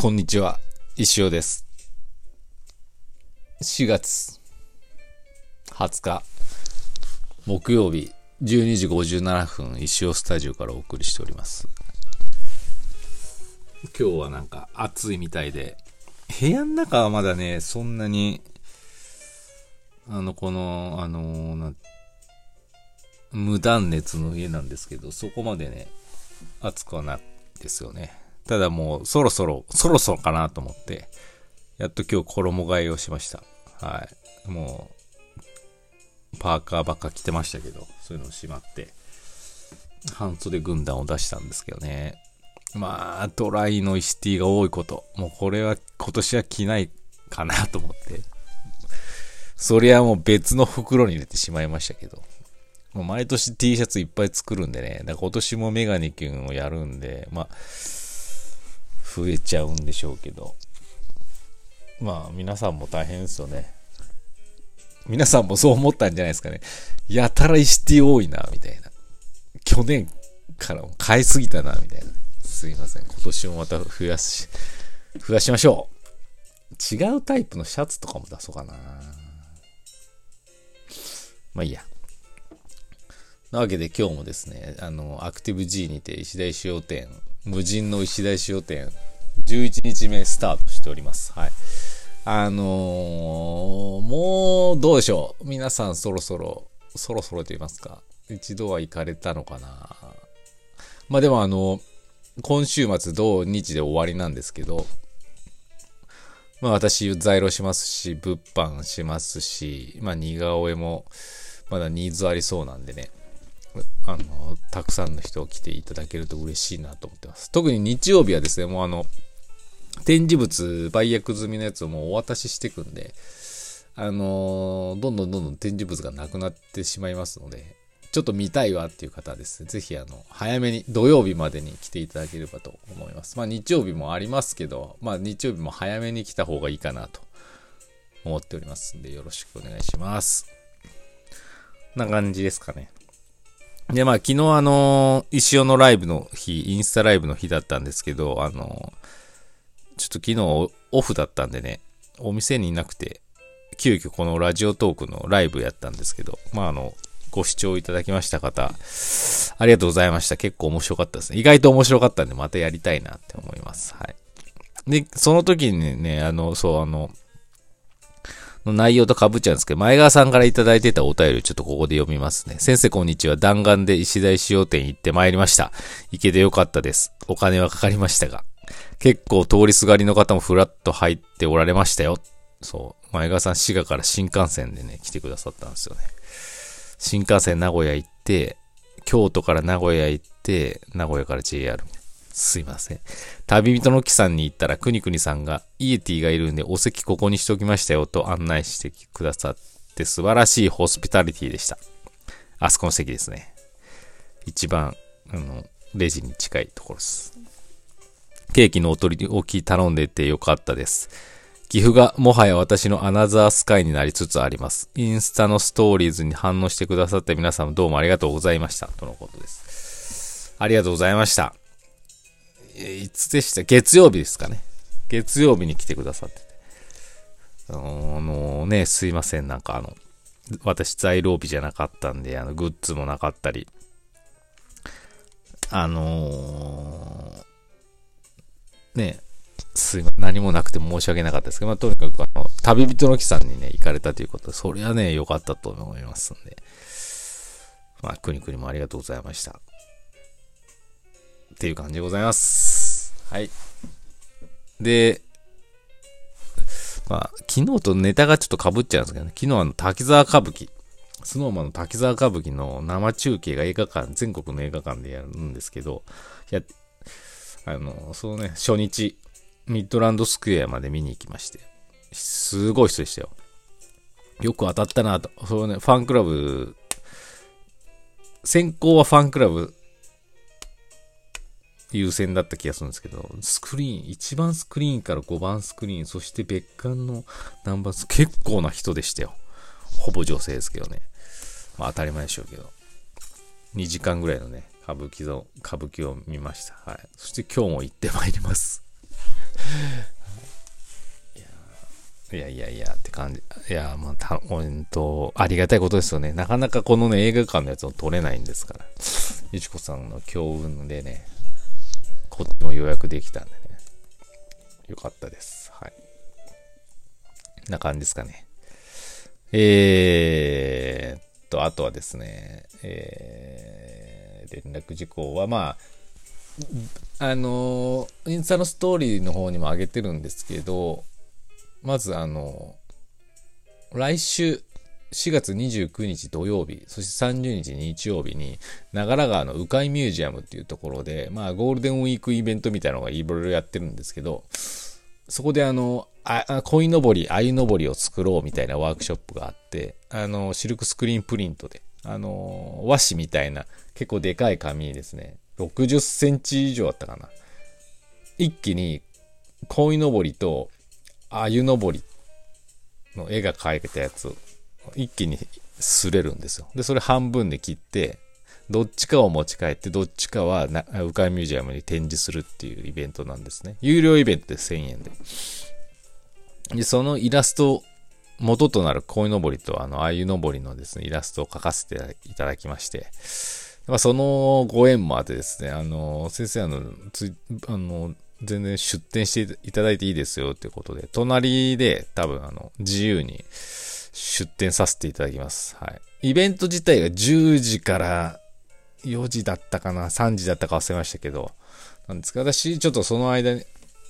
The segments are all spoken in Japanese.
こんにちは、石尾です。4月20日、木曜日、12時57分、石尾スタジオからお送りしております。今日はなんか暑いみたいで、部屋の中はまだね、そんなに、あの、この、あのな無断熱の家なんですけど、そこまでね、暑くはないですよね。ただもうそろそろ、そろそろかなと思って、やっと今日衣替えをしました。はい。もう、パーカーばっか着てましたけど、そういうのをしまって、半袖軍団を出したんですけどね。まあ、ドライのイシティが多いこと。もうこれは今年は着ないかなと思って。そりゃもう別の袋に入れてしまいましたけど。もう毎年 T シャツいっぱい作るんでね。だから今年もメガネ君をやるんで、まあ、増えちゃうんでしょうけど。まあ、皆さんも大変ですよね。皆さんもそう思ったんじゃないですかね。やたらイシティ多いな、みたいな。去年からも買いすぎたな、みたいな、すいません。今年もまた増やし、増やしましょう。違うタイプのシャツとかも出そうかな。まあいいや。なわけで今日もですね、あの、アクティブ G にて石田石尾店、無人の石田石尾店、11日目スタートしております。はい。あのー、もう、どうでしょう。皆さんそろそろ、そろそろと言いますか、一度は行かれたのかな。まあでもあの、今週末土日で終わりなんですけど、まあ私在庫しますし、物販しますし、まあ似顔絵もまだニーズありそうなんでね。あの、たくさんの人を来ていただけると嬉しいなと思ってます。特に日曜日はですね、もうあの、展示物、売約済みのやつをもうお渡ししていくんで、あのどんどんどんどん展示物がなくなってしまいますので、ちょっと見たいわっていう方はですね、ぜひあの、早めに土曜日までに来ていただければと思います。まあ日曜日もありますけど、まあ日曜日も早めに来た方がいいかなと思っておりますんで、よろしくお願いします。な感じですかね。で、まあ、昨日あの、石尾のライブの日、インスタライブの日だったんですけど、あの、ちょっと昨日オフだったんでね、お店にいなくて、急遽このラジオトークのライブやったんですけど、まあ、あの、ご視聴いただきました方、ありがとうございました。結構面白かったですね。意外と面白かったんで、またやりたいなって思います。はい。で、その時にね、あの、そう、あの、の内容と被っちゃうんですけど、前川さんからいただいてたお便りちょっとここで読みますね。先生こんにちは。弾丸で石田石尾店行って参りました。行けてよかったです。お金はかかりましたが。結構通りすがりの方もふらっと入っておられましたよ。そう。前川さん滋賀から新幹線でね、来てくださったんですよね。新幹線名古屋行って、京都から名古屋行って、名古屋から JR すいません。旅人の木さんに行ったら、くにくにさんが、イエティがいるんで、お席ここにしときましたよと案内してくださって、素晴らしいホスピタリティでした。あそこの席ですね。一番、あの、レジに近いところです。ケーキのお取り置き頼んでてよかったです。岐阜がもはや私のアナザースカイになりつつあります。インスタのストーリーズに反応してくださった皆さんどうもありがとうございました。とのことです。ありがとうございました。いつでした？月曜日ですかね。月曜日に来てくださってて。あのね、すいません。なんかあの、私在労日じゃなかったんで、あの、グッズもなかったり、あのー、ね、すいません。何もなくて申し訳なかったですけど、まあ、とにかくあの、旅人の木さんにね、行かれたということで、それはね、良かったと思いますんで、まあ、くにくにもありがとうございました。っていう感じでございます。はい。で、まあ、昨日とネタがちょっと被っちゃうんですけどね、昨日あの、滝沢歌舞伎、スノーマンの滝沢歌舞伎の生中継が映画館、全国の映画館でやるんですけど、や、あの、そのね、初日、ミッドランドスクエアまで見に行きまして、すごい人でしたよ。よく当たったなと。そのね、ファンクラブ、先行はファンクラブ優先だった気がするんですけど、スクリーン、1番スクリーンから5番スクリーン、そして別館のナンバース結構な人でしたよ。ほぼ女性ですけどね。まあ当たり前でしょうけど。2時間ぐらいのね、歌舞伎の、歌舞伎を見ました。はい。そして今日も行ってまいります。いやいやいやって感じ。いや、まあ、た、うんと、ありがたいことですよね。なかなかこのね、映画館のやつを撮れないんですから。ゆちこさんの強運でね、こっちも予約できたんでね。よかったです。はい。な感じですかね。えー、と、あとはですね、えー、連絡事項は、まあ、あの、インスタのストーリーの方にも上げてるんですけど、まずあの、来週、4月29日土曜日、そして30日日曜日に、長良川の鵜飼ミュージアムっていうところで、まあ、ゴールデンウィークイベントみたいなのがいろいろやってるんですけど、そこであの、あ、鯉のぼり、鮎のぼりを作ろうみたいなワークショップがあって、あの、シルクスクリーンプリントで、あの、和紙みたいな結構でかい紙にですね、60センチ以上あったかな。一気に鯉のぼりと鮎のぼりの絵が描いてたやつ一気に擦れるんですよ。で、それ半分で切って、どっちかを持ち帰って、どっちかはな、ウカイミュージアムに展示するっていうイベントなんですね。有料イベントで1000円で。で、そのイラスト、元となる鯉のぼりとあの、鮎のぼりのですね、イラストを描かせていただきまして、まあ、そのご縁もあってですね、あの、先生、あの、つあの、全然出店していただいていいですよっていうことで、隣で多分あの、自由に出店させていただきます。はい。イベント自体が10時から4時だったかな ?3 時だったか忘れましたけど、なんですか私、ちょっとその間に、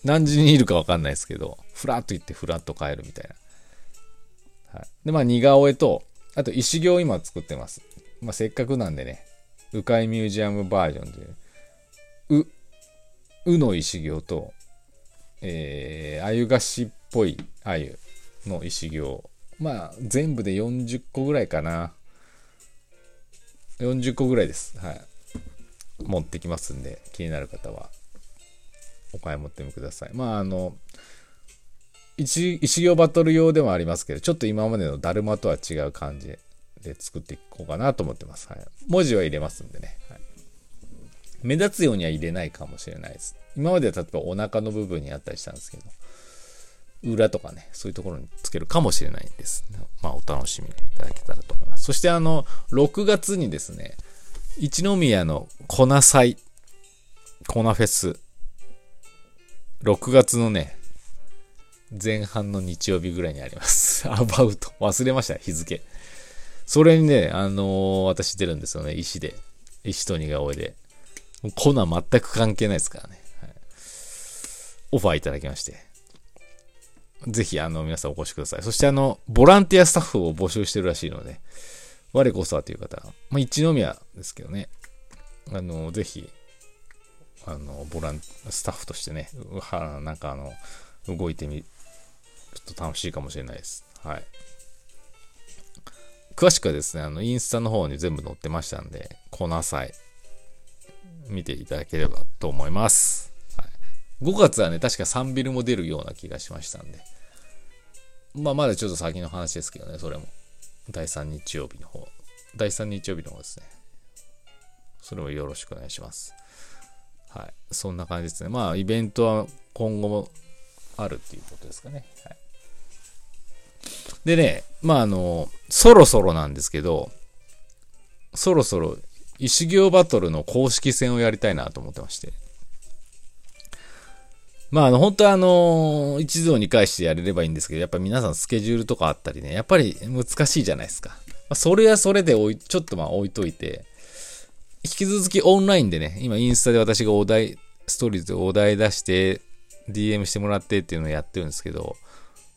何時にいるかわかんないですけど、ふらっと行ってふらっと帰るみたいな。はい。で、まあ、似顔絵と、あと石行今作ってます。まあ、せっかくなんでね、鵜飼ミュージアムバージョンで、う、うの石行と、えー、あゆ菓子っぽいあゆの石行。まあ、全部で40個ぐらいかな。40個ぐらいです。はい。持ってきますんで、気になる方は、お買い求めください。まあ、あの、石石行バトル用でもありますけど、ちょっと今までのだるまとは違う感じで作っていこうかなと思ってます。はい。文字は入れますんでね。はい目立つようには入れないかもしれないです。今までは例えばお腹の部分にあったりしたんですけど、裏とかね、そういうところにつけるかもしれないんです。まあ、お楽しみいただけたらと思います。そしてあの、6月にですね、一宮の粉祭、粉フェス、6月のね、前半の日曜日ぐらいにあります。アバウト。忘れました、日付。それにね、あのー、私出るんですよね、石で。石と似顔絵で。コナン全く関係ないですからね。はい、オファーいただきまして。ぜひ、あの、皆さんお越しください。そして、あの、ボランティアスタッフを募集してるらしいので、我こそはという方、まあ、一宮ですけどね、あの、ぜひ、あの、ボラン、スタッフとしてね、は、なんかあの、動いてみると楽しいかもしれないです。はい。詳しくはですね、あの、インスタの方に全部載ってましたんで、粉祭、見ていただければと思います。はい、5月はね、確か3ビルも出るような気がしましたんで。まあ、まだちょっと先の話ですけどね、それも。第3日曜日の方。第3日曜日の方ですね。それもよろしくお願いします。はい。そんな感じですね。まあ、イベントは今後もあるっていうことですかね。はい。でね、まあ、あの、そろそろなんですけど、そろそろ石行バトルの公式戦をやりたいなと思ってまして。まあ、あの、本当はあの、一度に返してやれればいいんですけど、やっぱ皆さんスケジュールとかあったりね、やっぱり難しいじゃないですか。まあ、それはそれでおい、ちょっとまあ置いといて、引き続きオンラインでね、今インスタで私がお題、ストーリーズでお題出して、DM してもらってっていうのをやってるんですけど、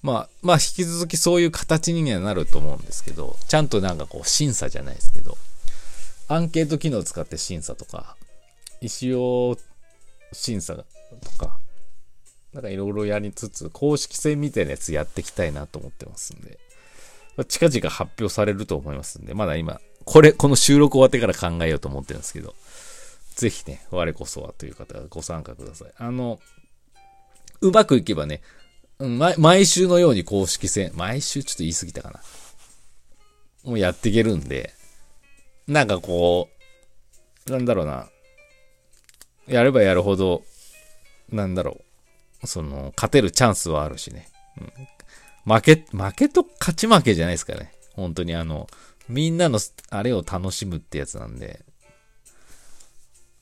まあ、まあ引き続きそういう形にはなると思うんですけど、ちゃんとなんかこう審査じゃないですけど、アンケート機能を使って審査とか、石を審査とか、なんかいろいろやりつつ、公式戦みたいなやつやっていきたいなと思ってますんで、近々発表されると思いますんで、まだ今、これ、この収録終わってから考えようと思ってるんですけど、ぜひね、我こそはという方がご参加ください。あの、うまくいけばね、毎毎週のように公式戦、毎週ちょっと言い過ぎたかな。もうやっていけるんで、なんかこう、なんだろうな。やればやるほど、なんだろうその、勝てるチャンスはあるしね。うん、負け、負けと勝ち負けじゃないですかね。本当にあの、みんなの、あれを楽しむってやつなんで、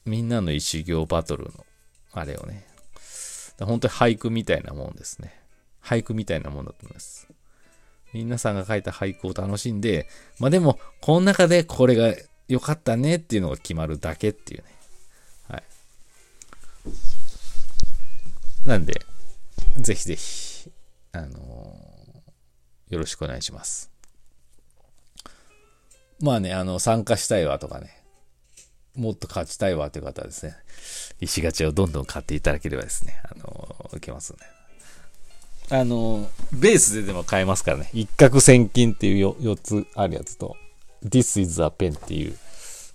みんなの一行バトルの、あれをね。本当に俳句みたいなもんですね。俳句みたいなもんだと思います。皆さんが書いた俳句を楽しんで、まあでも、この中でこれが良かったねっていうのが決まるだけっていうね。なんで、ぜひぜひ、あのー、よろしくお願いします。まあね、あの、参加したいわとかね、もっと勝ちたいわという方はですね、石ガチャをどんどん買っていただければですね、あのー、受けますね。あの、ベースででも買えますからね。一攫千金っていう 4, 4つあるやつと、This is a pen っていう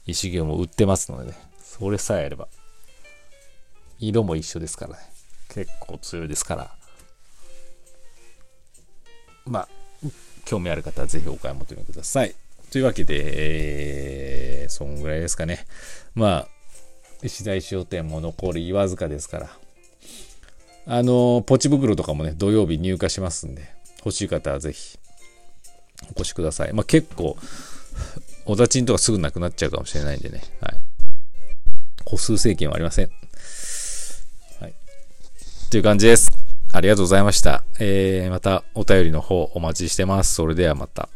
石行も売ってますのでね。それさえあれば。色も一緒ですからね。結構強いですから。まあ、興味ある方はぜひお買い求めください。というわけで、えー、そんぐらいですかね。まあ、石大商店も残りわずかですから。あの、ポチ袋とかもね、土曜日入荷しますんで、欲しい方はぜひ、お越しください。まあ、結構、お立ちんとかすぐなくなっちゃうかもしれないんでね。はい。個数制限はありません。はい。という感じです。ありがとうございました。えー、またお便りの方お待ちしてます。それではまた。